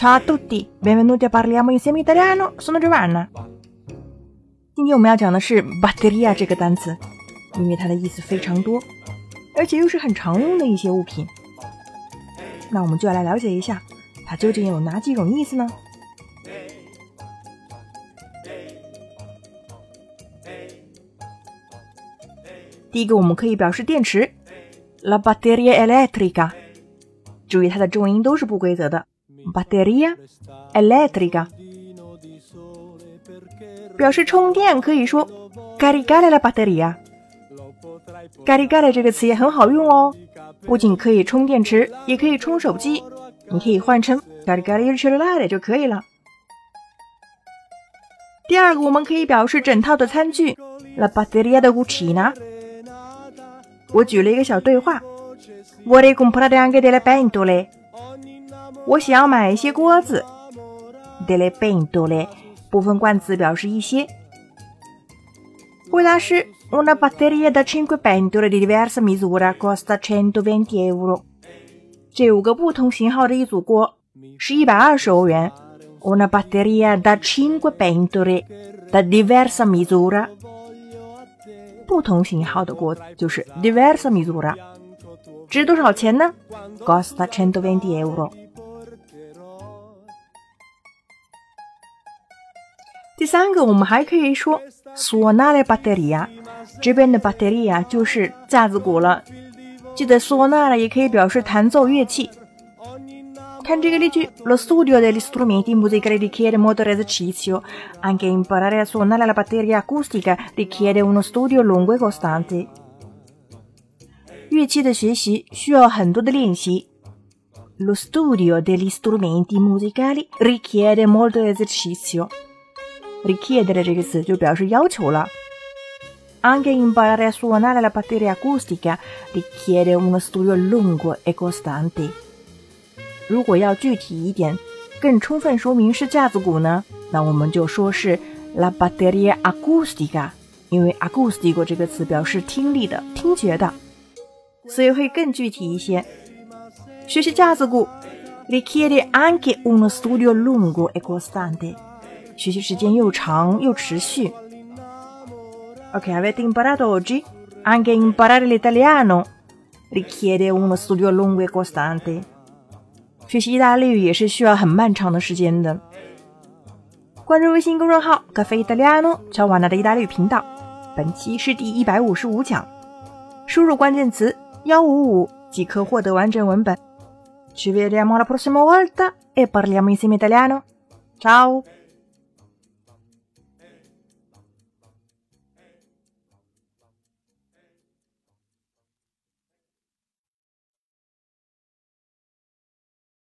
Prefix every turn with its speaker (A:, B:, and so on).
A: Ciao a tutti, benvenuti a parliamo insieme italiano. Sono Giovanna。今天我们要讲的是 batteria 这个单词，因为它的意思非常多，而且又是很常用的一些物品。那我们就要来了解一下，它究竟有哪几种意思呢？第一个，我们可以表示电池，la batteria elettrica。注意它的重音都是不规则的，batteria elettrica。表示充电可以说 caricare la batteria。caricare 这个词也很好用哦，不仅可以充电池，也可以充手机。你可以换成 caricare il cellulare 就可以了。第二个，我们可以表示整套的餐具，la batteria de cucina。我举了一个小对话，Vorrei comprare anche delle pentole。我想要买一些锅子，delle pentole 部分冠词表示一些。回答是：Una batteria da cinque pentole di diversa misura costa centoventi euro。这五个不同型号的一组锅是一百二十欧元。Una batteria da cinque pentole da diversa misura。不同型号的锅就是 diversa misura，值多少钱呢？Costa centoventi euro。第三个，我们还可以说 suonare batteria，这边的 batteria 就是架子鼓了。记得 suonare 也可以表示弹奏乐器。看这个例句，Lo studio degli strumenti musicali richiede molto esercizio. Anche imparare a suonare la batteria acustica richiede uno studio lungo e costante. 乐器的学习需要很多的练习。Lo studio degli strumenti musicali richiede molto esercizio. Richiede 这个词就表示要求了。Anche imparare a suonare la batteria acustica richiede uno studio lungo e costante. 如果要具体一点，更充分说明是架子鼓呢，那我们就说是 la batteria acustica，因为 acustico 这个词表示听力的、听觉的，所以会更具体一些。学习架子鼓，richiede anche uno studio lungo e costante，学习时间又长又持续。Ok，avete imparato oggi? Anche imparare l'italiano richiede uno studio lungo e costante。学习意大利语也是需要很漫长的时间的。关注微信公众号“咖啡意大利诺”，乔瓦纳的意大利语频道。本期是第一百五十五讲，输入关键词幺五五即可获得完整文本。Ci vediamo la prossima volta e parliamo insieme italiano. Ciao!